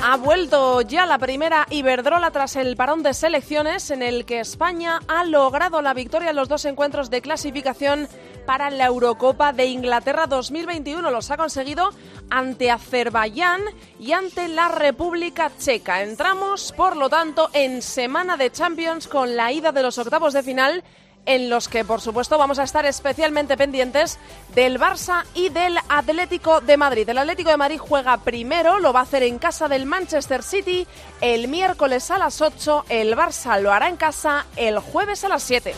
Ha vuelto ya la primera Iberdrola tras el parón de selecciones en el que España ha logrado la victoria en los dos encuentros de clasificación para la Eurocopa de Inglaterra 2021. Los ha conseguido ante Azerbaiyán y ante la República Checa. Entramos, por lo tanto, en semana de Champions con la ida de los octavos de final en los que por supuesto vamos a estar especialmente pendientes del Barça y del Atlético de Madrid. El Atlético de Madrid juega primero, lo va a hacer en casa del Manchester City el miércoles a las 8, el Barça lo hará en casa el jueves a las 7.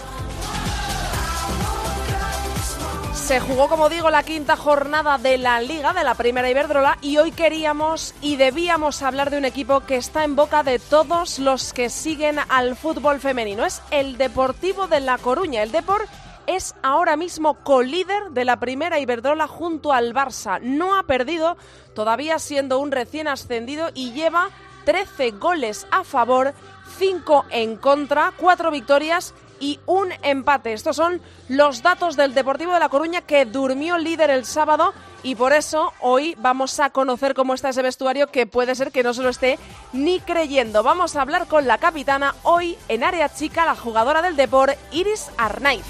Se jugó, como digo, la quinta jornada de la Liga de la Primera Iberdrola y hoy queríamos y debíamos hablar de un equipo que está en boca de todos los que siguen al fútbol femenino. Es el Deportivo de La Coruña. El Depor es ahora mismo colíder de la Primera Iberdrola junto al Barça. No ha perdido, todavía siendo un recién ascendido y lleva 13 goles a favor, 5 en contra, 4 victorias y un empate. Estos son los datos del Deportivo de La Coruña que durmió líder el sábado y por eso hoy vamos a conocer cómo está ese vestuario que puede ser que no se lo esté ni creyendo. Vamos a hablar con la capitana hoy en área chica, la jugadora del Depor, Iris Arnaiz.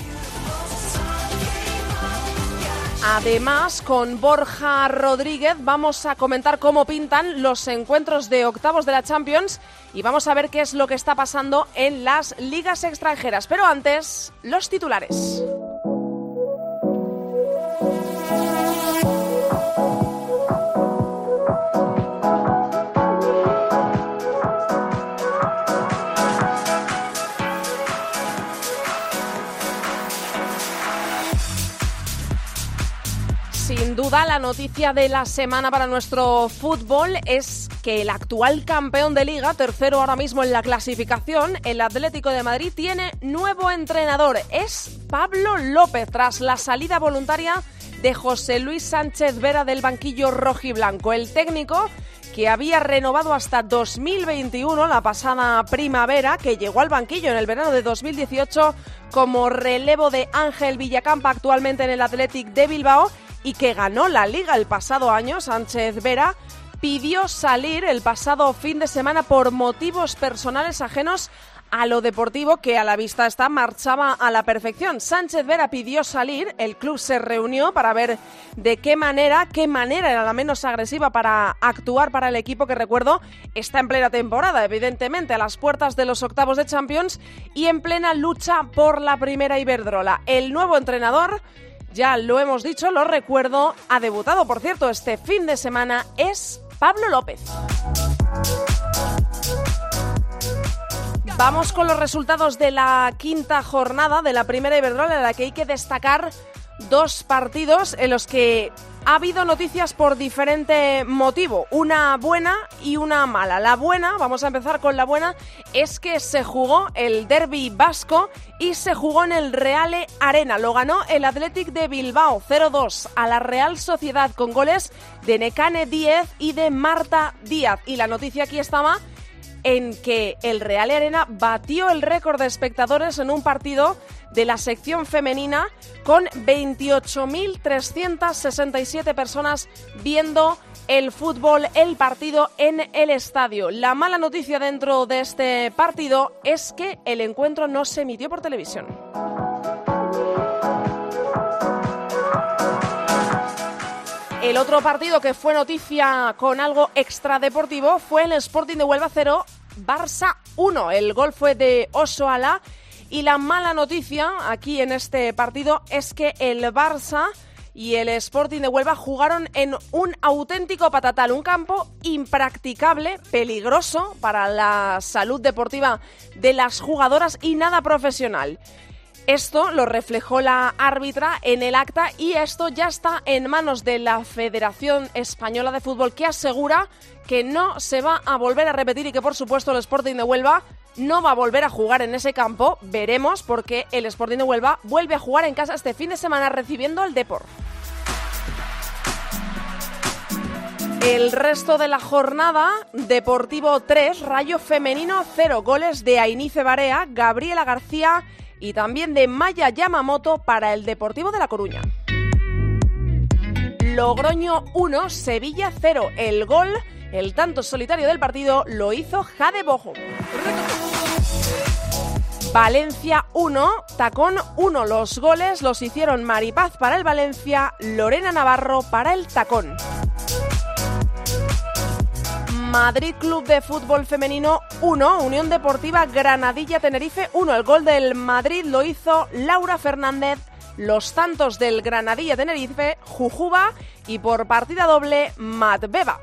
Además, con Borja Rodríguez vamos a comentar cómo pintan los encuentros de octavos de la Champions y vamos a ver qué es lo que está pasando en las ligas extranjeras. Pero antes, los titulares. La noticia de la semana para nuestro fútbol es que el actual campeón de liga, tercero ahora mismo en la clasificación, el Atlético de Madrid, tiene nuevo entrenador. Es Pablo López, tras la salida voluntaria de José Luis Sánchez Vera del banquillo rojiblanco. El técnico que había renovado hasta 2021, la pasada primavera, que llegó al banquillo en el verano de 2018 como relevo de Ángel Villacampa, actualmente en el Athletic de Bilbao, y que ganó la liga el pasado año, Sánchez Vera, pidió salir el pasado fin de semana por motivos personales ajenos a lo deportivo que a la vista está marchaba a la perfección. Sánchez Vera pidió salir, el club se reunió para ver de qué manera, qué manera era la menos agresiva para actuar para el equipo que recuerdo está en plena temporada, evidentemente a las puertas de los octavos de Champions y en plena lucha por la primera Iberdrola. El nuevo entrenador ya lo hemos dicho, lo recuerdo, ha debutado, por cierto, este fin de semana, es Pablo López. Vamos con los resultados de la quinta jornada de la primera Iberdrola, en la que hay que destacar dos partidos en los que ha habido noticias por diferente motivo, una buena y una mala. La buena, vamos a empezar con la buena, es que se jugó el derby vasco y se jugó en el Reale Arena. Lo ganó el Athletic de Bilbao 0-2 a la Real Sociedad con goles de Necane Díez y de Marta Díaz. Y la noticia aquí estaba en que el Real Arena batió el récord de espectadores en un partido de la sección femenina con 28.367 personas viendo el fútbol, el partido en el estadio. La mala noticia dentro de este partido es que el encuentro no se emitió por televisión. El otro partido que fue noticia con algo extradeportivo fue el Sporting de Huelva 0, Barça 1. El gol fue de Osoala y la mala noticia aquí en este partido es que el Barça y el Sporting de Huelva jugaron en un auténtico patatal, un campo impracticable, peligroso para la salud deportiva de las jugadoras y nada profesional. Esto lo reflejó la árbitra en el acta y esto ya está en manos de la Federación Española de Fútbol que asegura que no se va a volver a repetir y que por supuesto el Sporting de Huelva no va a volver a jugar en ese campo. Veremos porque el Sporting de Huelva vuelve a jugar en casa este fin de semana recibiendo al Depor. El resto de la jornada, Deportivo 3, Rayo Femenino 0, goles de Ainice Barea, Gabriela García y también de Maya Yamamoto para el Deportivo de La Coruña. Logroño 1, Sevilla 0. El gol, el tanto solitario del partido, lo hizo Jade Bojo. Valencia 1, Tacón 1. Los goles los hicieron Maripaz para el Valencia, Lorena Navarro para el Tacón. Madrid Club de Fútbol Femenino 1, Unión Deportiva Granadilla Tenerife 1. El gol del Madrid lo hizo Laura Fernández, los tantos del Granadilla Tenerife, Jujuba y por partida doble Matbeba.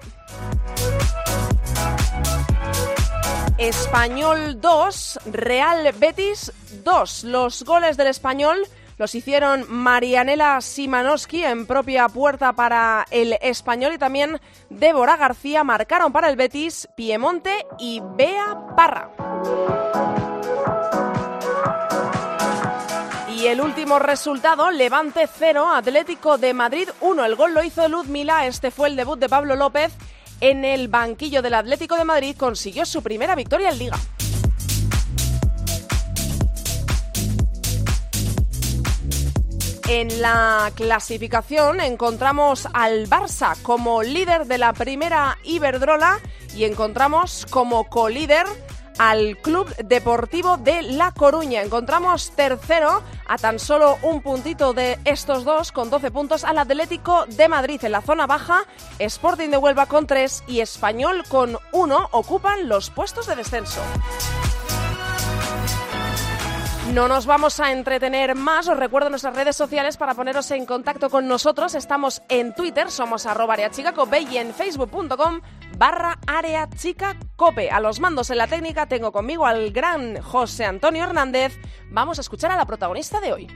Español 2, Real Betis 2. Los goles del español los hicieron Marianela Simanowski en propia puerta para el español y también Débora García marcaron para el Betis Piemonte y Bea Parra. Y el último resultado, Levante 0, Atlético de Madrid 1. El gol lo hizo Mila, este fue el debut de Pablo López en el banquillo del Atlético de Madrid, consiguió su primera victoria en liga. En la clasificación encontramos al Barça como líder de la primera Iberdrola y encontramos como colíder al Club Deportivo de La Coruña. Encontramos tercero a tan solo un puntito de estos dos, con 12 puntos, al Atlético de Madrid en la zona baja, Sporting de Huelva con 3 y Español con 1 ocupan los puestos de descenso. No nos vamos a entretener más. Os recuerdo nuestras redes sociales para poneros en contacto con nosotros. Estamos en Twitter, somos arroba areachicacope y en facebook.com barra areachicacope. A los mandos en la técnica tengo conmigo al gran José Antonio Hernández. Vamos a escuchar a la protagonista de hoy.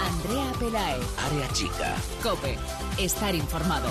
Andrea Pelae. Área Chica. Cope. Estar informado.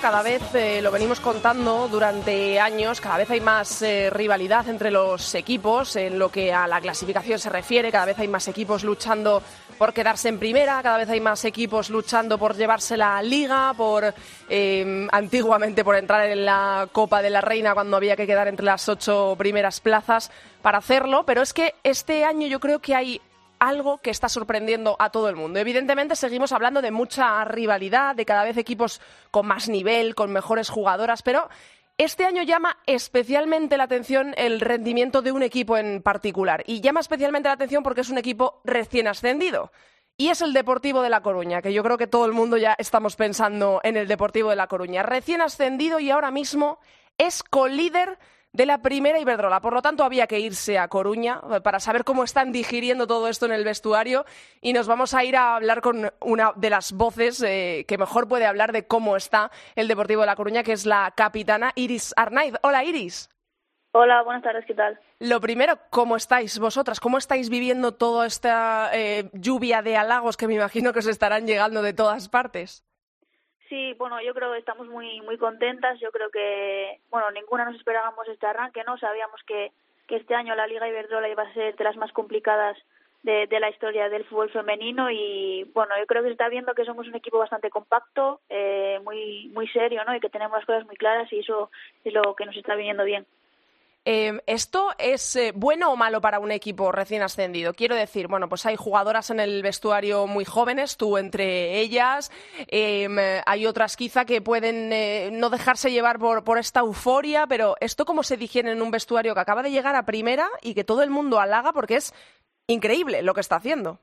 Cada vez eh, lo venimos contando durante años, cada vez hay más eh, rivalidad entre los equipos en lo que a la clasificación se refiere, cada vez hay más equipos luchando por quedarse en primera, cada vez hay más equipos luchando por llevarse la liga, por eh, antiguamente por entrar en la Copa de la Reina cuando había que quedar entre las ocho primeras plazas para hacerlo, pero es que este año yo creo que hay algo que está sorprendiendo a todo el mundo. Evidentemente seguimos hablando de mucha rivalidad, de cada vez equipos con más nivel, con mejores jugadoras, pero este año llama especialmente la atención el rendimiento de un equipo en particular. Y llama especialmente la atención porque es un equipo recién ascendido. Y es el Deportivo de La Coruña, que yo creo que todo el mundo ya estamos pensando en el Deportivo de La Coruña. Recién ascendido y ahora mismo es colíder de la primera Iberdrola. Por lo tanto, había que irse a Coruña eh, para saber cómo están digiriendo todo esto en el vestuario y nos vamos a ir a hablar con una de las voces eh, que mejor puede hablar de cómo está el Deportivo de La Coruña, que es la capitana Iris Arnaiz. Hola, Iris. Hola, buenas tardes, ¿qué tal? Lo primero, ¿cómo estáis vosotras? ¿Cómo estáis viviendo toda esta eh, lluvia de halagos que me imagino que os estarán llegando de todas partes? Sí, bueno, yo creo que estamos muy muy contentas. Yo creo que, bueno, ninguna nos esperábamos este arranque, ¿no? Sabíamos que, que este año la Liga Iberdrola iba a ser de las más complicadas de, de la historia del fútbol femenino y, bueno, yo creo que se está viendo que somos un equipo bastante compacto, eh, muy muy serio, ¿no? Y que tenemos las cosas muy claras y eso es lo que nos está viniendo bien. Eh, ¿Esto es eh, bueno o malo para un equipo recién ascendido? Quiero decir, bueno, pues hay jugadoras en el vestuario muy jóvenes, tú entre ellas, em, hay otras quizá que pueden eh, no dejarse llevar por, por esta euforia, pero ¿esto cómo se digiere en un vestuario que acaba de llegar a primera y que todo el mundo halaga porque es increíble lo que está haciendo?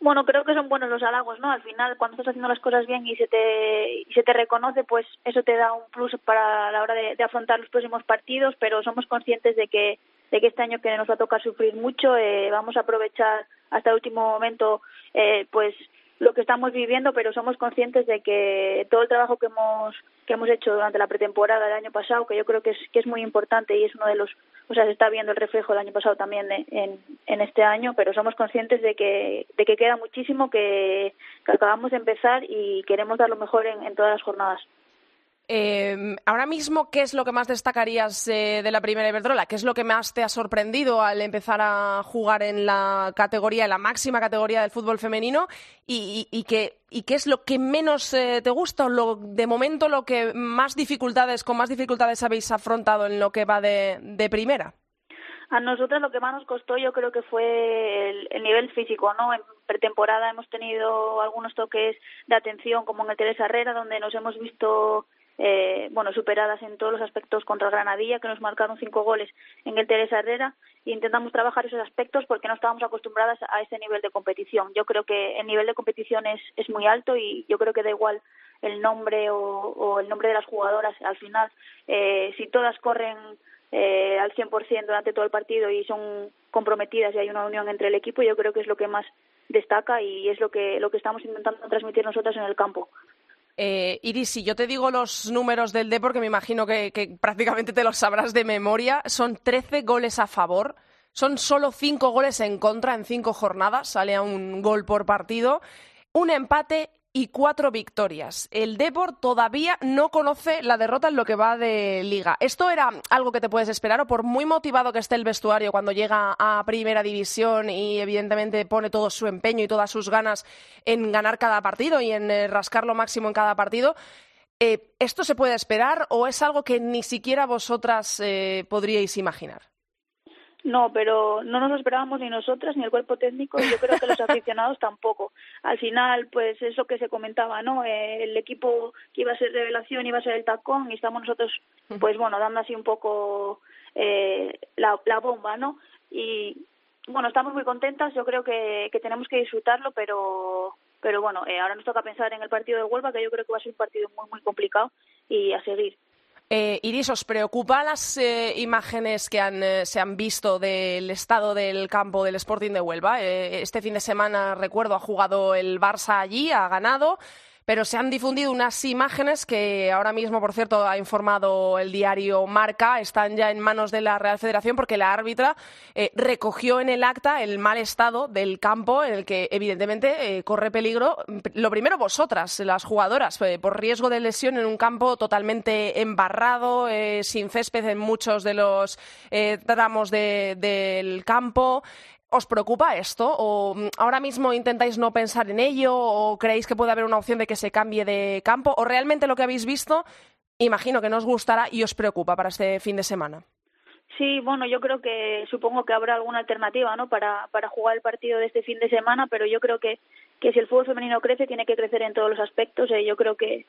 Bueno, creo que son buenos los halagos, ¿no? Al final, cuando estás haciendo las cosas bien y se te, y se te reconoce, pues eso te da un plus para la hora de, afrontar los próximos partidos, pero somos conscientes de que, de que este año que nos va a tocar sufrir mucho, eh, vamos a aprovechar hasta el último momento, eh, pues lo que estamos viviendo, pero somos conscientes de que todo el trabajo que hemos que hemos hecho durante la pretemporada del año pasado, que yo creo que es que es muy importante y es uno de los, o sea, se está viendo el reflejo del año pasado también de- en, en este año, pero somos conscientes de que de que queda muchísimo, que, que acabamos de empezar y queremos dar lo mejor en, en todas las jornadas. Eh, ahora mismo, ¿qué es lo que más destacarías eh, de la primera Iberdrola? ¿Qué es lo que más te ha sorprendido al empezar a jugar en la categoría, en la máxima categoría del fútbol femenino? ¿Y, y, y qué, y qué es lo que menos eh, te gusta lo, de momento lo que más dificultades, con más dificultades habéis afrontado en lo que va de, de primera? A nosotros lo que más nos costó yo creo que fue el, el nivel físico, ¿no? En pretemporada hemos tenido algunos toques de atención como en el Teresa Herrera donde nos hemos visto eh, bueno, superadas en todos los aspectos contra Granadilla, que nos marcaron cinco goles en el Teresa Herrera, e intentamos trabajar esos aspectos porque no estábamos acostumbradas a ese nivel de competición. Yo creo que el nivel de competición es, es muy alto y yo creo que da igual el nombre o, o el nombre de las jugadoras. Al final, eh, si todas corren eh, al 100% durante todo el partido y son comprometidas y hay una unión entre el equipo, yo creo que es lo que más destaca y es lo que, lo que estamos intentando transmitir nosotras en el campo. Eh, Iris, si yo te digo los números del D, porque me imagino que, que prácticamente te los sabrás de memoria, son 13 goles a favor, son solo 5 goles en contra en 5 jornadas, sale a un gol por partido, un empate y cuatro victorias. El Depor todavía no conoce la derrota en lo que va de liga. ¿Esto era algo que te puedes esperar o por muy motivado que esté el vestuario cuando llega a primera división y evidentemente pone todo su empeño y todas sus ganas en ganar cada partido y en eh, rascar lo máximo en cada partido? Eh, ¿Esto se puede esperar o es algo que ni siquiera vosotras eh, podríais imaginar? No, pero no nos lo esperábamos ni nosotras ni el cuerpo técnico y yo creo que los aficionados tampoco. Al final, pues eso que se comentaba, ¿no? Eh, el equipo que iba a ser revelación iba a ser el tacón y estamos nosotros, pues bueno, dando así un poco eh, la, la bomba, ¿no? Y bueno, estamos muy contentas, yo creo que, que tenemos que disfrutarlo, pero pero bueno, eh, ahora nos toca pensar en el partido de Huelva, que yo creo que va a ser un partido muy, muy complicado y a seguir. Eh, Iris, ¿os preocupan las eh, imágenes que eh, se han visto del estado del campo del Sporting de Huelva? Eh, este fin de semana, recuerdo, ha jugado el Barça allí, ha ganado, pero se han difundido unas imágenes que ahora mismo, por cierto, ha informado el diario Marca, están ya en manos de la Real Federación porque la árbitra eh, recogió en el acta el mal estado del campo en el que evidentemente eh, corre peligro, lo primero vosotras, las jugadoras, eh, por riesgo de lesión en un campo totalmente embarrado, eh, sin césped en muchos de los tramos de- del campo. ¿Os preocupa esto? ¿O mm, ahora mismo intentáis no pensar en ello? ¿O creéis que puede haber una opción de que se cambie de campo? ¿O realmente lo que habéis visto, imagino que no os gustará y os preocupa para este fin de semana? Sí, bueno, yo creo que supongo que habrá alguna alternativa, ¿no? Para, para jugar el partido de este fin de semana, pero yo creo que, que si el fútbol femenino crece, tiene que crecer en todos los aspectos. Eh, yo creo que,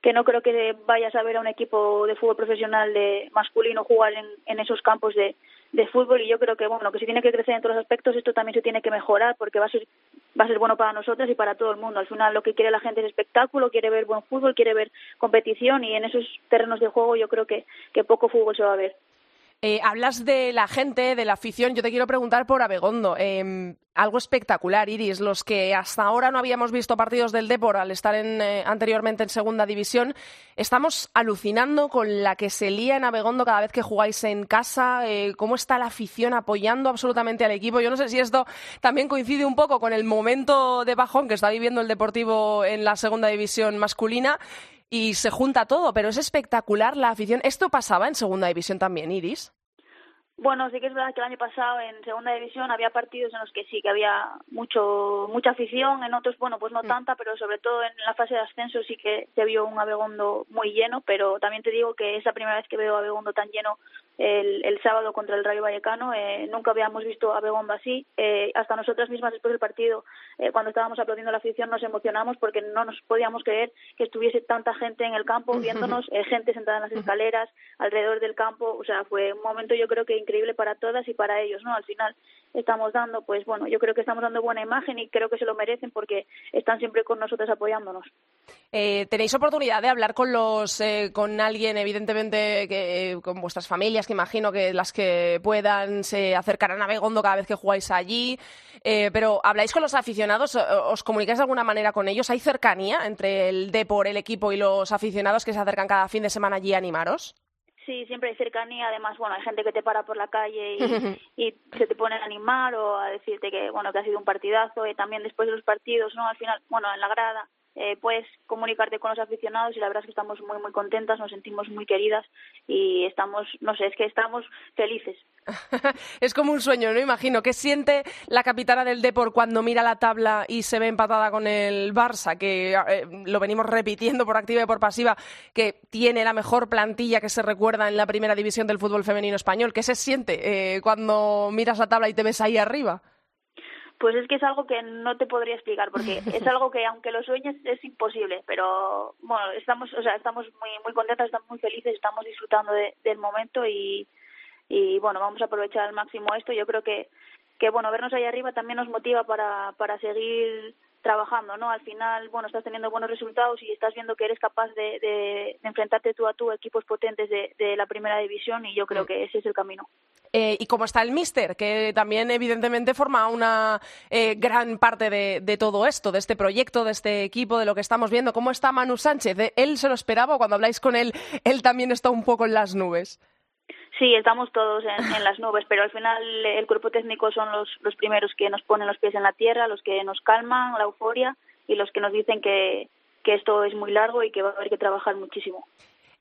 que no creo que vayas a ver a un equipo de fútbol profesional de masculino jugar en, en esos campos de, de fútbol y yo creo que bueno que si tiene que crecer en todos los aspectos esto también se tiene que mejorar porque va a ser va a ser bueno para nosotras y para todo el mundo. Al final lo que quiere la gente es espectáculo quiere ver buen fútbol quiere ver competición y en esos terrenos de juego yo creo que, que poco fútbol se va a ver Eh, hablas de la gente, de la afición. Yo te quiero preguntar por Abegondo. Eh, algo espectacular, Iris. Los que hasta ahora no habíamos visto partidos del Depor al estar en, eh, anteriormente en Segunda División, estamos alucinando con la que se lía en Abegondo cada vez que jugáis en casa. Eh, ¿Cómo está la afición apoyando absolutamente al equipo? Yo no sé si esto también coincide un poco con el momento de bajón que está viviendo el Deportivo en la Segunda División masculina y se junta todo, pero es espectacular la afición. ¿Esto pasaba en Segunda División también, Iris? Bueno, sí que es verdad que el año pasado en segunda división había partidos en los que sí, que había mucho mucha afición, en otros, bueno, pues no tanta, pero sobre todo en la fase de ascenso sí que se vio un Abegondo muy lleno, pero también te digo que es la primera vez que veo Abegondo tan lleno el, el sábado contra el Rayo Vallecano, eh, nunca habíamos visto Abegondo así, eh, hasta nosotras mismas después del partido, eh, cuando estábamos aplaudiendo a la afición nos emocionamos porque no nos podíamos creer que estuviese tanta gente en el campo viéndonos, eh, gente sentada en las escaleras, alrededor del campo, o sea, fue un momento yo creo que increíble para todas y para ellos, ¿no? Al final, estamos dando, pues bueno, yo creo que estamos dando buena imagen y creo que se lo merecen porque están siempre con nosotros apoyándonos. Eh, tenéis oportunidad de hablar con los eh, con alguien evidentemente que con vuestras familias que imagino que las que puedan se acercarán a Begondo cada vez que jugáis allí. Eh, pero habláis con los aficionados os comunicáis de alguna manera con ellos hay cercanía entre el Depor el equipo y los aficionados que se acercan cada fin de semana allí a animaros Sí, siempre hay cercanía. Además, bueno, hay gente que te para por la calle y, y se te pone a animar o a decirte que, bueno, que ha sido un partidazo. Y también después de los partidos, ¿no? Al final, bueno, en la grada, eh, puedes comunicarte con los aficionados y la verdad es que estamos muy, muy contentas, nos sentimos muy queridas y estamos, no sé, es que estamos felices. es como un sueño, ¿no? Imagino. ¿Qué siente la capitana del Depor cuando mira la tabla y se ve empatada con el Barça? Que eh, lo venimos repitiendo por activa y por pasiva, que tiene la mejor plantilla que se recuerda en la primera división del fútbol femenino español. ¿Qué se siente eh, cuando miras la tabla y te ves ahí arriba? Pues es que es algo que no te podría explicar porque es algo que aunque lo sueñes es imposible, pero bueno, estamos, o sea, estamos muy muy contentas, estamos muy felices, estamos disfrutando de- del momento y y bueno, vamos a aprovechar al máximo esto. Yo creo que que bueno, vernos ahí arriba también nos motiva para para seguir trabajando, ¿no? Al final, bueno, estás teniendo buenos resultados y estás viendo que eres capaz de, de, de enfrentarte tú a tú a equipos potentes de, de la primera división y yo creo que ese es el camino. Eh, y cómo está el Mister, que también evidentemente forma una eh, gran parte de, todo esto, de este proyecto, de este equipo, de lo que estamos viendo. ¿Cómo está Manu Sánchez? ¿Eh, ¿Él se lo esperaba o cuando habláis con él, él también está un poco en las nubes? Sí, estamos todos en, las nubes, pero al final el cuerpo técnico son los, los primeros que nos ponen los pies en la tierra, los que nos calman la euforia y los que nos dicen que, que esto es muy largo y que va a haber que trabajar muchísimo.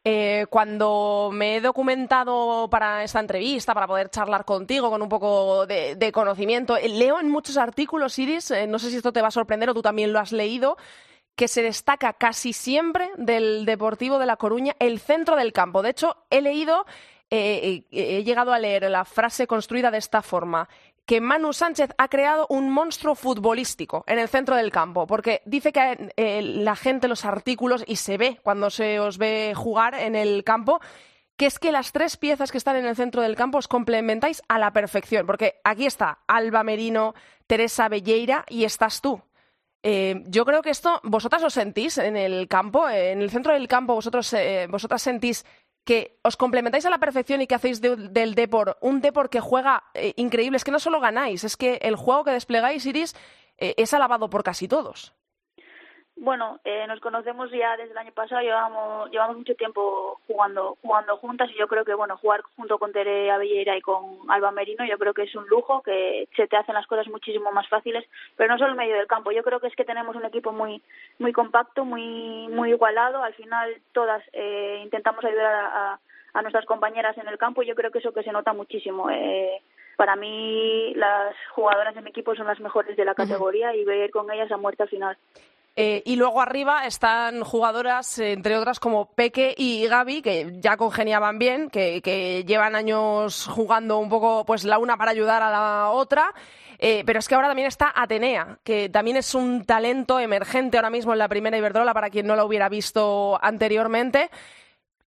Eh, cuando me he documentado para esta entrevista, para poder charlar contigo con un poco de, de conocimiento, eh, leo en muchos artículos, Iris, eh, no sé si esto te va a sorprender o tú también lo has leído, que se destaca casi siempre del Deportivo de La Coruña el centro del campo. De hecho, he leído, eh, eh, he llegado a leer la frase construida de esta forma que Manu Sánchez ha creado un monstruo futbolístico en el centro del campo, porque dice que eh, la gente, los artículos, y se ve cuando se os ve jugar en el campo, que es que las tres piezas que están en el centro del campo os complementáis a la perfección, porque aquí está Alba Merino, Teresa Belleira y estás tú. Yo creo que esto, vosotras lo sentís en el campo, en el centro del campo, vosotras sentís que os complementáis a la perfección y que hacéis de- del Depor un Depor que juega eh, increíble. Es que no solo ganáis, es que el juego que desplegáis, Iris, eh, es alabado por casi todos. Bueno, eh, nos conocemos ya desde el año pasado, llevamos, llevamos mucho tiempo jugando, jugando juntas y yo creo que bueno, jugar junto con Tere Abellera y con Alba Merino yo creo que es un lujo, que se te hacen las cosas muchísimo más fáciles, pero no solo en medio del campo, yo creo que es que tenemos un equipo muy muy compacto, muy muy igualado, al final todas eh, intentamos ayudar a, a, a nuestras compañeras en el campo y yo creo que eso que se nota muchísimo. Eh, para mí las jugadoras de mi equipo son las mejores de la categoría y voy a ir con ellas a muerte al final. Eh, y luego arriba están jugadoras, entre otras, como Peque y Gaby, que ya congeniaban bien, que, que llevan años jugando un poco, pues la una para ayudar a la otra. Eh, pero es que ahora también está Atenea, que también es un talento emergente ahora mismo en la primera Iberdrola, para quien no la hubiera visto anteriormente.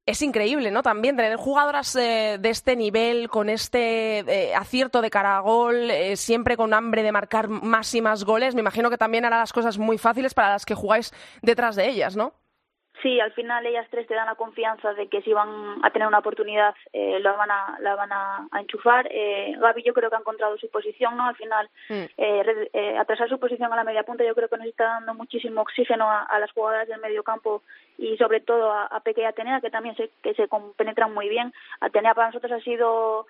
Es increíble, ¿no? También tener jugadoras eh, de este nivel, con este eh, acierto de cara a gol, eh, siempre con hambre de marcar más y más goles. Me imagino que también hará las cosas muy fáciles para las que jugáis detrás de ellas, ¿no? Sí, al final ellas tres te dan la confianza de que si van a tener una oportunidad eh, la van a la van a, a enchufar. Eh, Gaby yo creo que ha encontrado su posición, ¿no? Al final Mm. eh, eh, atrasar su posición a la media punta yo creo que nos está dando muchísimo oxígeno a, a las jugadoras del medio campo y sobre todo a, a Peque y Atenea que también se, que se compenetran muy bien. Atenea para nosotros ha sido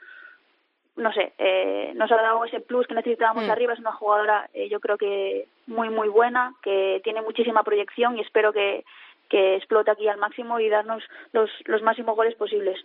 no sé, eh, nos ha dado ese plus que necesitábamos Mm. arriba. Es una jugadora, eh, yo creo que muy, muy buena, que tiene muchísima proyección y espero que, que explote aquí al máximo y darnos los, los máximos goles posibles.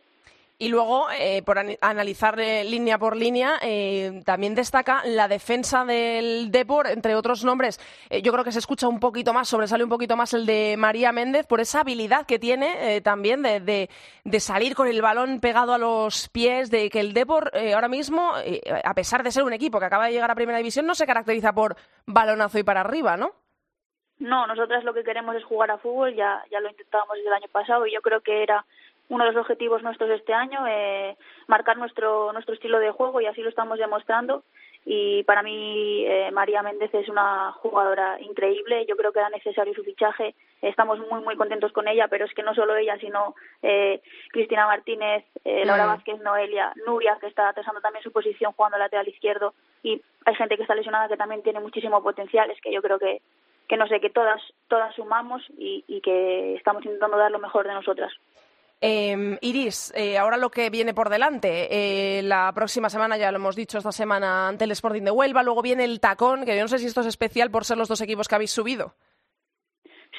Y luego, eh, por an- analizar línea por línea, eh, también destaca la defensa del Depor, entre otros nombres. Eh, yo creo que se escucha un poquito más, sobresale un poquito más el de María Méndez por esa habilidad que tiene eh, también de, de- de salir con el balón pegado a los pies, de que el Depor eh, ahora mismo, a pesar de ser un equipo que acaba de llegar a Primera División, no se caracteriza por balonazo y para arriba, ¿no? No, nosotras lo que queremos es jugar a fútbol, ya, ya lo intentábamos desde el año pasado y yo creo que era uno de los objetivos nuestros este año, eh, marcar nuestro, nuestro estilo de juego y así lo estamos demostrando. y para mí eh, María Méndez es una jugadora increíble. Yo creo que era necesario su fichaje. Estamos muy muy contentos con ella, pero es que no solo ella, sino eh, Cristina Martínez, eh, Laura Mm. Vázquez, Noelia, Nuria, que está atrasando también su posición jugando lateral izquierdo, y hay gente que está lesionada que también tiene muchísimo potencial. Es que yo creo que que no sé que todas todas sumamos y, y que estamos intentando dar lo mejor de nosotras. Eh, Iris, eh, ahora lo que viene por delante, eh, la próxima semana, ya lo hemos dicho esta semana ante el Sporting de Huelva, luego viene el tacón, que yo no sé si esto es especial por ser los dos equipos que habéis subido.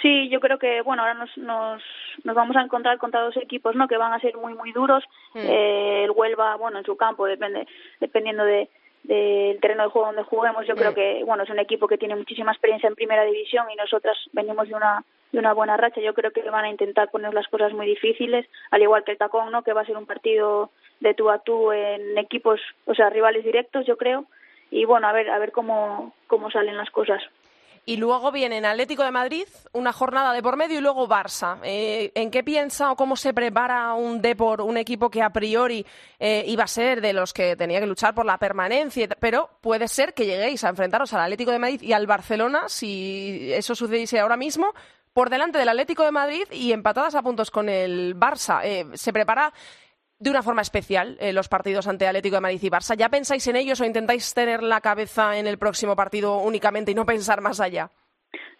Sí, yo creo que bueno ahora nos, nos, nos vamos a encontrar contra dos equipos no que van a ser muy muy duros. Mm. Eh, el Huelva bueno en su campo depende dependiendo de del terreno de juego donde juguemos. Yo creo que bueno es un equipo que tiene muchísima experiencia en primera división y nosotras venimos de una de una buena racha. Yo creo que van a intentar poner las cosas muy difíciles al igual que el tacón no que va a ser un partido de tú a tú en equipos o sea rivales directos yo creo. Y bueno a ver a ver cómo cómo salen las cosas Y luego vienen Atlético de Madrid, una jornada de por medio y luego Barça. Eh, ¿En qué piensa o cómo se prepara un Depor, un equipo que a priori eh, iba a ser de los que tenía que luchar por la permanencia? Pero puede ser que lleguéis a enfrentaros al Atlético de Madrid y al Barcelona, si eso sucediese ahora mismo, por delante del Atlético de Madrid y empatadas a puntos con el Barça. Eh, ¿Se prepara de una forma especial eh, los partidos ante Atlético de Madrid y Barça? ¿Ya pensáis en ellos o intentáis tener la cabeza en el próximo partido únicamente y no pensar más allá?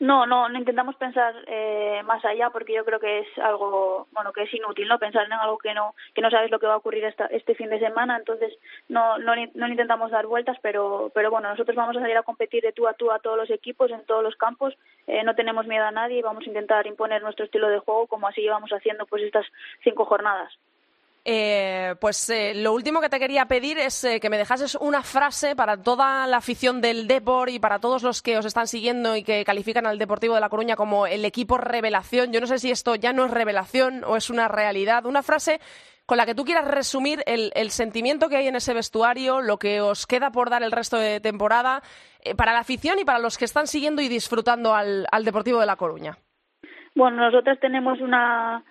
No, no, no intentamos pensar eh, más allá porque yo creo que es algo, bueno, que es inútil, ¿no? Pensar en algo que no, que no sabes lo que va a ocurrir esta, este fin de semana, entonces no, no, no intentamos dar vueltas, pero, pero bueno, nosotros vamos a salir a competir de tú a tú a todos los equipos, en todos los campos, eh, no tenemos miedo a nadie y vamos a intentar imponer nuestro estilo de juego como así llevamos haciendo pues estas cinco jornadas. Eh, pues eh, lo último que te quería pedir es eh, que me dejases una frase para toda la afición del Depor y para todos los que os están siguiendo y que califican al Deportivo de La Coruña como el equipo revelación. Yo no sé si esto ya no es revelación o es una realidad. Una frase con la que tú quieras resumir el, sentimiento que hay en ese vestuario, lo que os queda por dar el resto de temporada, eh, para la afición y para los que están siguiendo y disfrutando al, al Deportivo de La Coruña. Bueno, nosotras tenemos una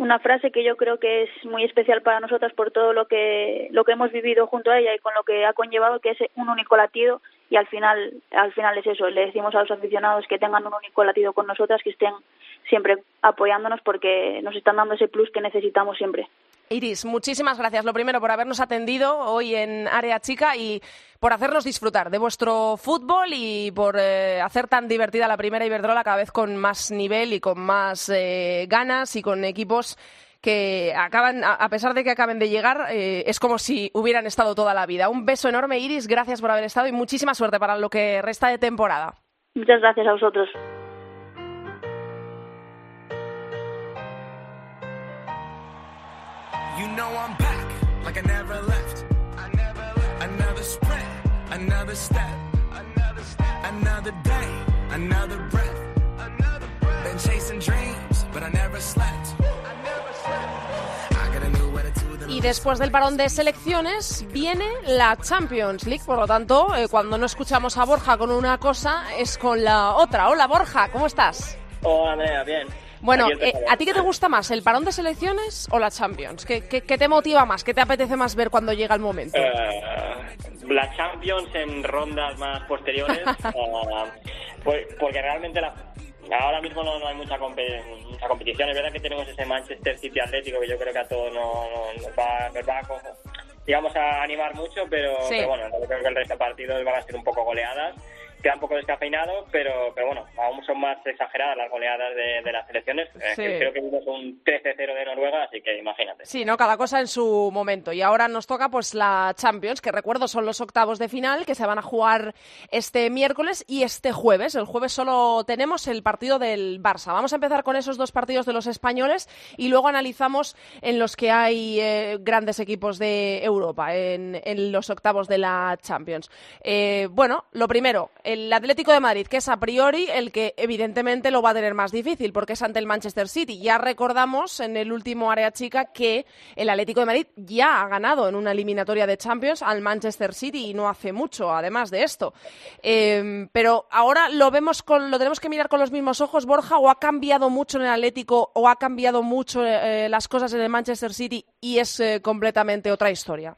una frase que yo creo que es muy especial para nosotras por todo lo que lo que hemos vivido junto a ella y con lo que ha conllevado que es un único latido y al final al final es eso le decimos a los aficionados que tengan un único latido con nosotras que estén siempre apoyándonos porque nos están dando ese plus que necesitamos siempre Iris, muchísimas gracias. Lo primero por habernos atendido hoy en Área Chica y por hacernos disfrutar de vuestro fútbol y por eh, hacer tan divertida la primera Iberdrola cada vez con más nivel y con más eh, ganas y con equipos que acaban, a pesar de que acaben de llegar, eh, es como si hubieran estado toda la vida. Un beso enorme, Iris. Gracias por haber estado y muchísima suerte para lo que resta de temporada. muchas gracias a vosotros You know I'm back, like I never left. I never left. Another sprint, another step, another step, another day, another breath, another breath. Been chasing dreams, but I never slept. I never slept. I got a new attitude. and Y después del parón de selecciones viene la Champions League. Por lo tanto, eh, cuando no escuchamos a Borja con una cosa, es con la otra. Hola Borja, ¿cómo estás? Hola, Andrea, bien. Bueno, eh. ¿a ti qué te gusta más, el parón de selecciones o la Champions? ¿Qué, qué, qué te motiva más? ¿Qué te apetece más ver cuando llega el momento? Eh, la Champions en rondas más posteriores, eh, pues- porque realmente la- ahora mismo no, no hay mucha, compe- mucha competición. Es verdad que tenemos ese Manchester City Atlético que yo creo que a todos no- no- nos va, nos va a, digamos, a animar mucho, pero, Sí. pero bueno, yo creo que el resto de partidos van a ser un poco goleadas. Queda un poco descafeinado, pero, pero bueno, aún son más exageradas las goleadas de, de las selecciones. Eh, Sí. Creo que vimos un 13-0 de Noruega, así que imagínate. Sí, ¿no? Cada cosa en su momento. Y ahora nos toca pues la Champions, que recuerdo son los octavos de final, que se van a jugar este miércoles y este jueves. El jueves solo tenemos el partido del Barça. Vamos a empezar con esos dos partidos de los españoles y luego analizamos en los que hay eh, grandes equipos de Europa, en, en los octavos de la Champions. Eh, bueno, lo primero, el Atlético de Madrid, que es a priori el que evidentemente lo va a tener más difícil, porque es ante el Manchester City. Ya recordamos en el último área chica que el Atlético de Madrid ya ha ganado en una eliminatoria de Champions al Manchester City y no hace mucho, además de esto. Eh, pero ahora lo vemos con, lo tenemos que mirar con los mismos ojos, Borja, o ha cambiado mucho en el Atlético, o ha cambiado mucho eh, las cosas en el Manchester City y es eh, completamente otra historia.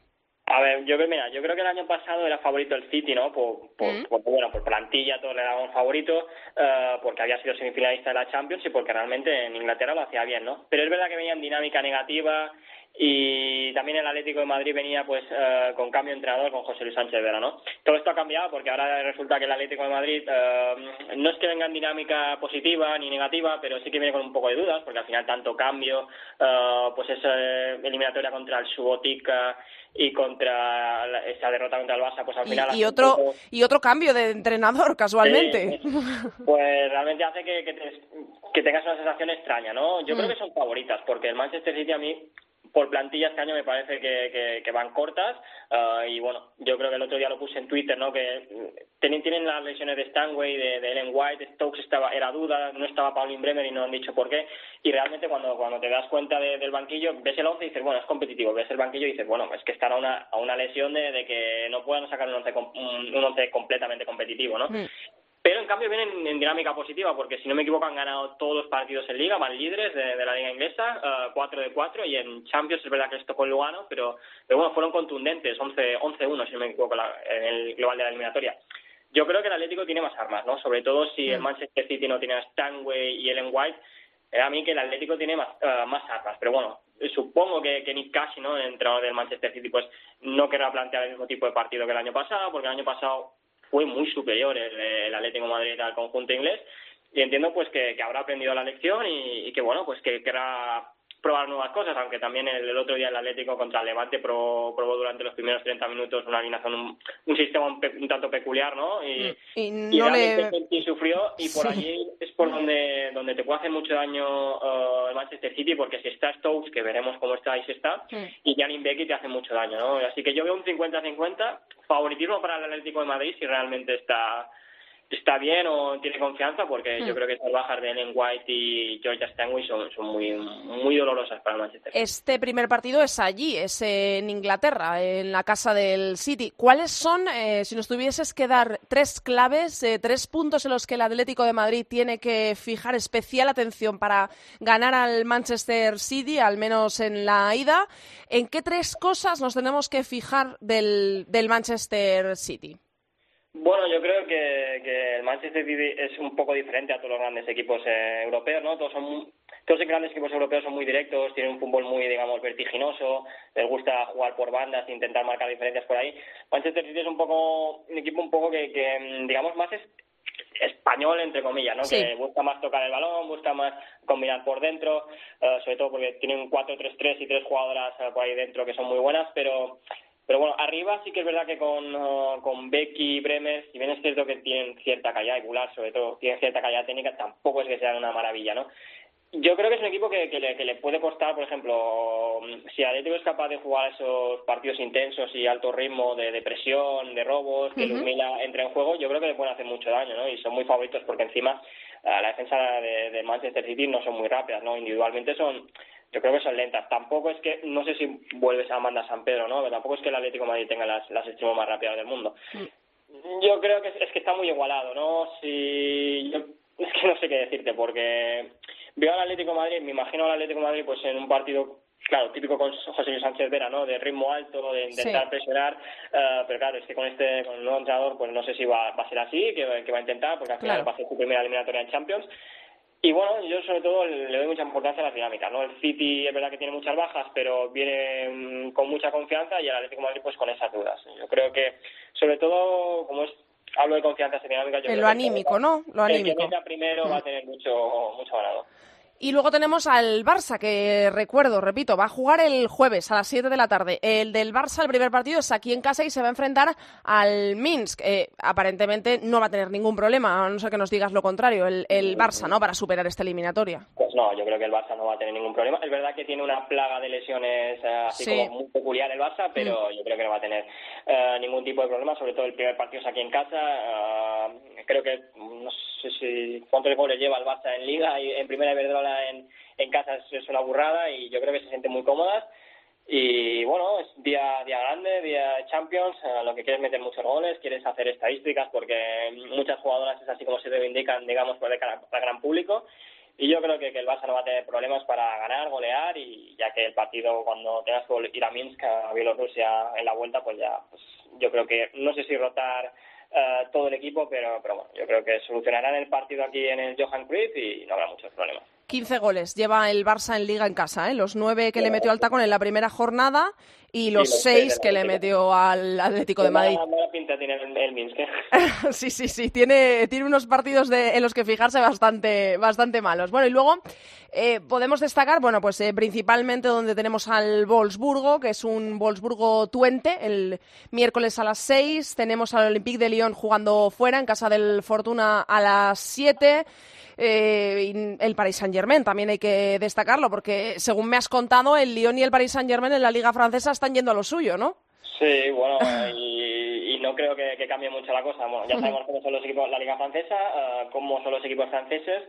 A ver, yo creo, mira, yo creo que el año pasado era favorito el City, ¿no? Por, por, Mm. por- bueno, por plantilla todos le daban favorito, eh, porque había sido semifinalista de la Champions y porque realmente en Inglaterra lo hacía bien, ¿no? Pero es verdad que venía en dinámica negativa y también el Atlético de Madrid venía pues eh, con cambio de entrenador con José Luis Sánchez Vera, ¿no? Todo esto ha cambiado porque ahora resulta que el Atlético de Madrid eh, no es que venga en dinámica positiva ni negativa, pero sí que viene con un poco de dudas porque al final tanto cambio, eh, pues esa eliminatoria contra el Subotica y contra la- esa derrota contra el Barça, pues al Y, final y un otro, poco- y otro cambio de entrenador, casualmente. Pues realmente hace que, que, te- que tengas una sensación extraña, ¿no? Yo Mm. creo que son favoritas, porque el Manchester City a mí, por plantilla este año me parece que, que, van cortas, ah, y bueno, yo creo que el otro día lo puse en Twitter, ¿no? Que mm, tienen, tienen las lesiones de Stanway, de, de Ellen White, Stokes estaba, era duda, no estaba Paulin Bremer y no han dicho por qué, y realmente cuando, cuando te das cuenta de- del banquillo, ves el 11 y dices, bueno, es competitivo, ves el banquillo y dices, bueno, es que están a una, a una lesión de, de que no puedan sacar un 11, com- un, un 11 completamente competitivo, ¿no? Mm. Pero en cambio vienen en dinámica positiva, porque si no me equivoco han ganado todos los partidos en Liga, van líderes de, de la Liga Inglesa, eh, 4 de 4, y en Champions es verdad que esto con Lugano, pero, pero bueno, fueron contundentes, 11 11-1 si no me equivoco la- en el global de la eliminatoria. Yo creo que el Atlético tiene más armas, ¿no? Sobre todo si el Manchester City no tiene a Stanway y Ellen White, era a mí que el Atlético tiene más, eh, más armas, pero bueno, supongo que, que Nick Cash, ¿no? el entrenador del Manchester City, pues no querrá plantear el mismo tipo de partido que el año pasado, porque el año pasado fue muy superior el, el Atlético de Madrid al conjunto inglés, y entiendo pues que, que habrá aprendido la lección y, que bueno, pues que querrá probar nuevas cosas, aunque también el, el otro día el Atlético contra el Levante probó, probó durante los primeros 30 minutos una alineación, un, un sistema un, pe- un tanto peculiar, ¿no? Y, Y y no realmente le... el sufrió y por Sí. allí es por donde donde te puede hacer mucho daño eh, el Manchester City porque si está Stokes, que veremos cómo está y si está, Mm. y Janin Becky te hace mucho daño, ¿no? Así que yo veo un 50-50, favoritismo para el Atlético de Madrid si realmente está está bien o tiene confianza porque yo Mm. creo que esas bajas de Ellen White y Georgia Stanway son, son muy muy dolorosas para el Manchester City. Este primer partido es allí, es en Inglaterra, en la casa del City. ¿Cuáles son, eh, si nos tuvieses que dar tres claves, eh, tres puntos en los que el Atlético de Madrid tiene que fijar especial atención para ganar al Manchester City, al menos en la ida? ¿En qué tres cosas nos tenemos que fijar del, del Manchester City? Bueno, yo creo que, que el Manchester City es un poco diferente a todos los grandes equipos eh, europeos, ¿no? Todos son muy- todos los grandes equipos europeos son muy directos, tienen un fútbol muy, digamos, vertiginoso, les gusta jugar por bandas, intentar marcar diferencias por ahí. Manchester City es un poco un equipo un poco que, que mm, digamos, más es español entre comillas, ¿no? Sí. Que busca más tocar el balón, busca más combinar por dentro, eh, sobre todo porque tienen un 4-3-3 y tres jugadoras eh, por ahí dentro que son muy buenas, pero pero bueno, arriba sí que es verdad que con, con Becky y Bremer, si bien es cierto que tienen cierta calidad, y Goulart sobre todo, tienen cierta calidad técnica, tampoco es que sean una maravilla, ¿no? Yo creo que es un equipo que, que, le, que le puede costar, por ejemplo, si Atlético es capaz de jugar esos partidos intensos y alto ritmo de, de presión, de robos, que Ujú. Ludmilla entre en juego, yo creo que le pueden hacer mucho daño, ¿no? Y son muy favoritos porque encima eh, la defensa de, de Manchester City no son muy rápidas, ¿no? Individualmente son, yo creo que son lentas. Tampoco es que, no sé si vuelves a Amanda San Pedro, ¿no? Pero tampoco es que el Atlético de Madrid tenga las, las extremos más rápidas del mundo. Yo creo que es, es que está muy igualado, ¿no? Si yo, es que no sé qué decirte porque veo al Atlético de Madrid, me imagino al Atlético de Madrid pues en un partido claro, típico con José Luis Sánchez Vera, ¿no? De ritmo alto, de intentar Sí. presionar, eh, pero claro, es que con este, con el nuevo entrenador, pues no sé si va, va a ser así, que, que va a intentar, porque al final Claro. va a ser su primera eliminatoria en Champions. Y bueno, yo sobre todo le doy mucha importancia a las dinámicas, ¿no? El City es verdad que tiene muchas bajas, pero viene mm, con mucha confianza y el Atlético de Madrid pues con esas dudas. Yo creo que, sobre todo, como es hablo de confianza en dinámicas, yo En creo lo que anímico, ¿no? Lo el que anímico. primero va a tener mucho, mucho ganado. Y luego tenemos al Barça, que recuerdo, repito, va a jugar el jueves a las 7 de la tarde. El del Barça, el primer partido es aquí en casa y se va a enfrentar al Minsk. Eh, aparentemente no va a tener ningún problema, a no ser que nos digas lo contrario, el, el Barça, ¿no? Para superar esta eliminatoria. Pues no, yo creo que el Barça no va a tener ningún problema. Es verdad que tiene una plaga de lesiones eh, así Sí. Mm. como muy peculiar el Barça, pero yo creo que no va a tener eh, ningún tipo de problema, sobre todo el primer partido es aquí en casa. eh, creo que no sé si cuántos goles lleva el Barça en Liga y en Primera Iberdrola en, en casa es, es una burrada y yo creo que se sienten muy cómodas. Y bueno, es día, día grande, día de Champions, eh, lo que quieres meter muchos goles, quieres hacer estadísticas porque muchas jugadoras es así como se reivindican, digamos, por el cara- para el gran público. Y yo creo que, que el Barça no va a tener problemas para ganar, golear y ya que el partido cuando tengas que ir a Minsk, a Bielorrusia en la vuelta, pues ya, pues yo creo que no sé si rotar eh, todo el equipo, pero, pero bueno, yo creo que solucionarán el partido aquí en el Johan Cruyff y no habrá muchos problemas. 15 goles lleva el Barça en Liga en casa, ¿eh? los 9 que le metió al tacón en la primera jornada y los seis 6 de que le metió al Atlético de Madrid. Mala, pinta tiene el, el Minsk. ¿eh? Sí, sí, sí, tiene, tiene unos partidos de, en los que fijarse bastante, bastante malos. Bueno, y luego eh, podemos destacar, bueno, pues eh, principalmente donde tenemos al Wolfsburgo, que es un Wolfsburgo Tuente, el miércoles a las 6. Tenemos al Olympique de Lyon jugando fuera, en casa del Fortuna a las 7. Eh, el Paris Saint Germain también hay que destacarlo, porque según me has contado, el Lyon y el Paris Saint Germain en la Liga Francesa están yendo a lo suyo, ¿no? Sí, bueno, y, y no creo que, que cambie mucho la cosa. Bueno, ya sabemos cómo son los equipos la Liga Francesa, eh, cómo son los equipos franceses.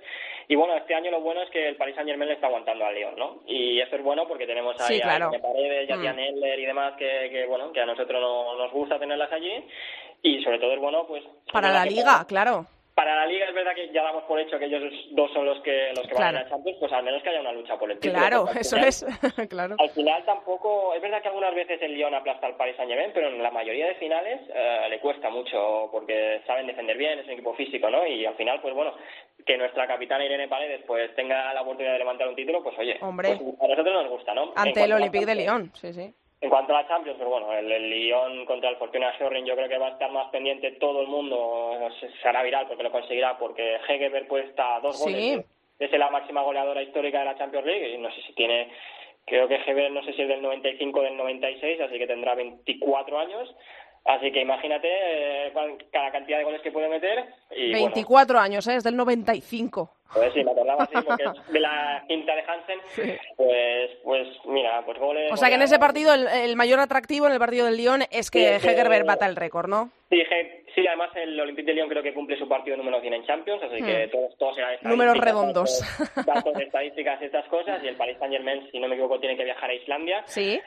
Y bueno, este año lo bueno es que el Paris Saint Germain le está aguantando al Lyon, ¿no? Y eso es bueno porque tenemos ahí Sí, claro. a Irene Paredes, a Mm. Eller y demás que, que, bueno, que a nosotros no, nos gusta tenerlas allí. Y sobre todo es bueno, pues... Para la que- Liga, claro. Para la Liga es verdad que ya damos por hecho que ellos dos son los que los que van a la Champions, pues al menos que haya una lucha por el título. Claro, eso final- es. claro. al final tampoco, es verdad que algunas veces el Lyon aplasta al Paris Saint Germain, pero en la mayoría de finales eh, le cuesta mucho porque saben defender bien, es un equipo físico, ¿no? Y al final, pues bueno, que nuestra capitana Irene Paredes pues tenga la oportunidad de levantar un título, pues oye, Hombre. pues, a nosotros nos gusta, ¿no? Ante el Olympique de Lyon, sí, sí. En cuanto a la Champions, pues bueno, el, el Lyon contra el Fortuna Schörring yo creo que va a estar más pendiente todo el mundo, se, se hará viral porque lo conseguirá, porque Hegeberg pues está a dos goles ser la máxima goleadora histórica de la Champions League y no sé si tiene, creo que Hegeberg no sé si es del 95 o del 96, así que tendrá 24 años, así que imagínate eh, cada cantidad de goles que puede meter y bueno, 24 años, ¿eh? es del 95. pues sí, me acordaba así porque es de la quinta de Hansen, pues, pues mira, pues goles... O sea que en ese partido el, el mayor atractivo en el partido del Lyon es que Sí, Hegerberg bata el récord, ¿no? Sí, sí, además el Olympique de Lyon creo que cumple su partido número 100 en Champions, así que todos, todos serán Números redondos. Datos, datos de estadísticas y estas cosas, y el Paris Saint Germain, si no me equivoco, tiene que viajar a Islandia, Sí.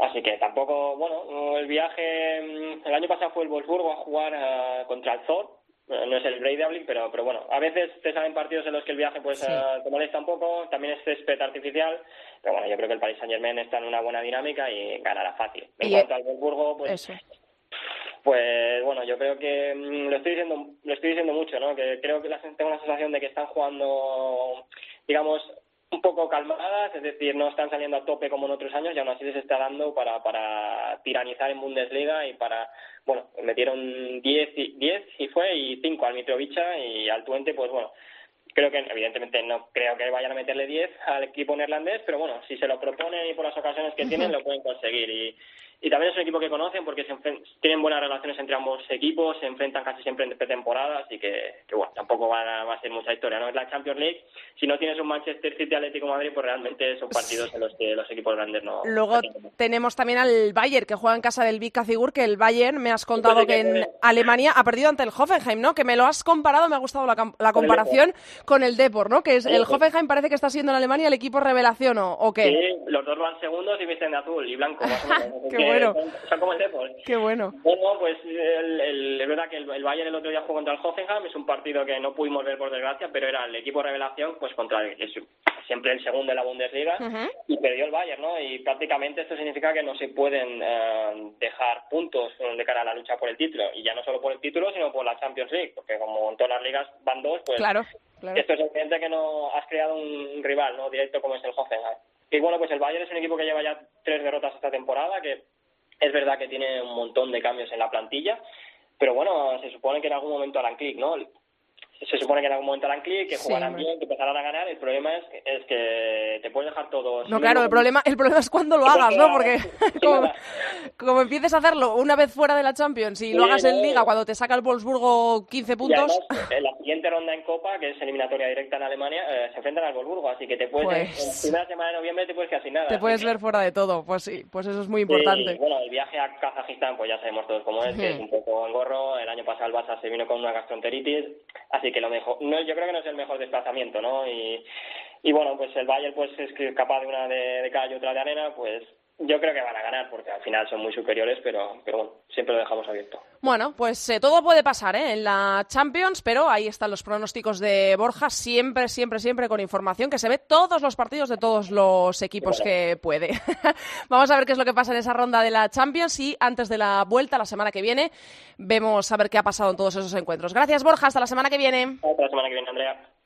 Así que tampoco, bueno, el viaje, mm, el año pasado fue el Wolfsburgo a jugar ah, contra el Zor, eh, no es el Breidablik, pero, pero bueno, a veces te salen partidos en los que el viaje pues Sí. ah, te molesta un poco, también es césped artificial, pero bueno, yo creo que el Paris Saint Germain está en una buena dinámica y ganará fácil. En Y, cuanto eh, al Wolfsburgo, pues Eso. pues bueno, yo creo que mm, lo estoy diciendo, lo estoy diciendo mucho, ¿no? Que creo que la, tengo la sensación de que están jugando, digamos, un poco calmadas, es decir, no están saliendo a tope como en otros años y aún así les está dando para, para tiranizar en Bundesliga y para, bueno, metieron 10 y, 10 y fue y 5 al Mitrovica y al Twente, pues bueno, creo que evidentemente no creo que vayan a meterle 10 al equipo neerlandés, pero bueno, si se lo proponen y por las ocasiones que tienen lo pueden conseguir. Y, y también es un equipo que conocen porque se tienen buenas relaciones entre ambos equipos, se enfrentan casi siempre en pretemporada, así que, que bueno, tampoco va a, va a ser mucha historia, ¿no? Es la Champions League, si no tienes un Manchester City Atlético de Madrid, pues realmente son partidos en los que los equipos grandes no... Luego no tenemos también al Bayern, que juega en casa del Vika Zigur, que el Bayern, me has contado sí que que en Alemania ha perdido ante el Hoffenheim, ¿no? Que me lo has comparado, me ha gustado la, la comparación con el Depor, ¿no? Que es, el. Hoffenheim parece que está siendo en Alemania el equipo revelación, ¿o, o qué? Sí, los dos van segundos y visten de azul y blanco, más o menos. así Qué bueno. Son, son como el Depor. Qué bueno. Bueno, pues el, el- es verdad que el, el Bayern el otro día jugó contra el Hoffenheim, es un partido que no pudimos ver por desgracia, pero era el equipo revelación pues contra el, es siempre el segundo de la Bundesliga y perdió el Bayern, ¿no? Y prácticamente esto significa que no se pueden eh, dejar puntos de cara a la lucha por el título, y ya no solo por el título, sino por la Champions League, porque como en todas las ligas van dos, pues Claro, esto es evidente que no has creado un rival no directo como es el Hoffenheim. Y bueno, pues el Bayern es un equipo que lleva ya tres derrotas esta temporada, que es verdad que tiene un montón de cambios en la plantilla, pero bueno, se supone que en algún momento harán clic, ¿no? Se supone que en algún momento harán clic, que Sí, jugarán bien, que empezarán a ganar. El problema es, es que te puedes dejar todos. No, claro, el problema, el problema es cuando lo hagas, ¿no? Porque Sí, como, empieces a hacerlo una vez fuera de la Champions y lo Sí, hagas en. Liga cuando te saca el Wolfsburgo 15 Y puntos, además, en la siguiente ronda en Copa, que es eliminatoria directa en Alemania, eh, se enfrentan al Wolfsburgo, así que te puedes, Pues- en primera semana de noviembre te puedes quedar sin nada. te puedes que- ver fuera de todo. Pues sí, pues eso es muy Sí, importante. bueno, el viaje a Kazajistán, pues ya sabemos todos cómo es, que es un poco engorro. El año pasado el Barça se vino con una gastroenteritis, así que lo mejor, no, yo creo que no es el mejor desplazamiento, ¿no? Y, y bueno, pues el Bayern pues es capaz de una de, de cal y otra de arena, pues yo creo que van a ganar porque al final son muy superiores, pero, pero bueno, siempre lo dejamos abierto. Bueno, pues eh, todo puede pasar ¿eh? en la Champions, pero ahí están los pronósticos de Borja, siempre, siempre, siempre con información que se ve todos los partidos de todos los equipos que puede. Vamos a ver qué es lo que pasa en esa ronda de la Champions y antes de la vuelta, la semana que viene, vemos a ver qué ha pasado en todos esos encuentros. Gracias, Borja, hasta la semana que viene. Hasta la semana que viene, Andrea.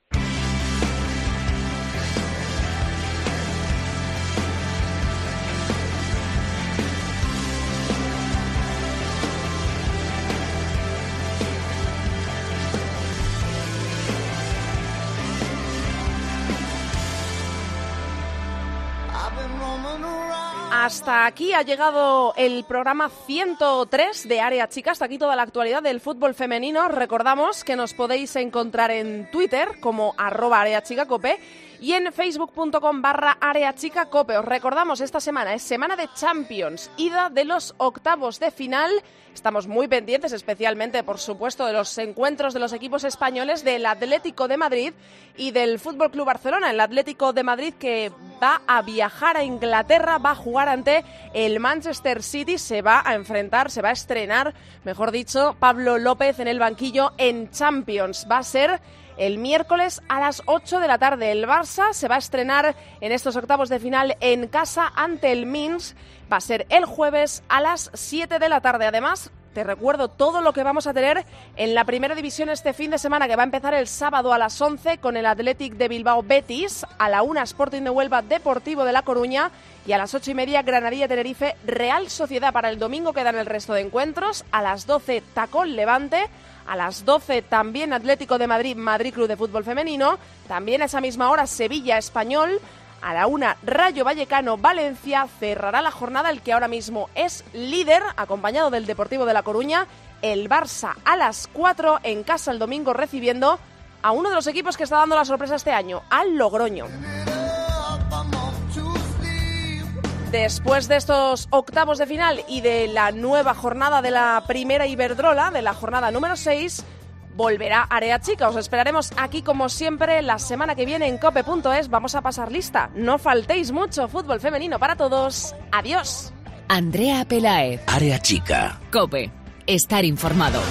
Hasta aquí ha llegado el programa 103 de Área Chica. Hasta aquí toda la actualidad del fútbol femenino. Recordamos que nos podéis encontrar en Twitter como arroba areachicacope y en facebook.com barra areachicacope. Os recordamos, esta semana es semana de Champions, ida de los octavos de final. Estamos muy pendientes, especialmente, por supuesto, de los encuentros de los equipos españoles del Atlético de Madrid y del Fútbol Club Barcelona. El Atlético de Madrid que va a viajar a Inglaterra, va a jugar ante el Manchester City, se va a enfrentar, se va a estrenar, mejor dicho, Pablo López en el banquillo en Champions. Va a ser el miércoles a las 8 de la tarde. El Barça se va a estrenar en estos octavos de final en casa ante el Minsk. Va a ser el jueves a las 7 de la tarde. Además, te recuerdo todo lo que vamos a tener en la primera división este fin de semana, que va a empezar el sábado a las 11 con el Athletic de Bilbao Betis, a la 1 Sporting de Huelva Deportivo de La Coruña y a las 8 y media Granadilla Tenerife Real Sociedad. Para el domingo quedan el resto de encuentros. A las 12 Tacón Levante. A las 12 también Atlético de Madrid, Madrid Club de Fútbol Femenino. También a esa misma hora Sevilla Español. A la una, Rayo Vallecano Valencia cerrará la jornada el que ahora mismo es líder, acompañado del Deportivo de La Coruña. El Barça a las 4 en casa el domingo recibiendo a uno de los equipos que está dando la sorpresa este año, al Logroño. Después de estos octavos de final y de la nueva jornada de la primera Iberdrola, de la jornada número 6, volverá Área Chica. Os esperaremos aquí como siempre la semana que viene en cope.es. Vamos a pasar lista. No faltéis mucho. Fútbol femenino para todos. Adiós. Andrea Pelaez, Área chica. Cope, estar informado.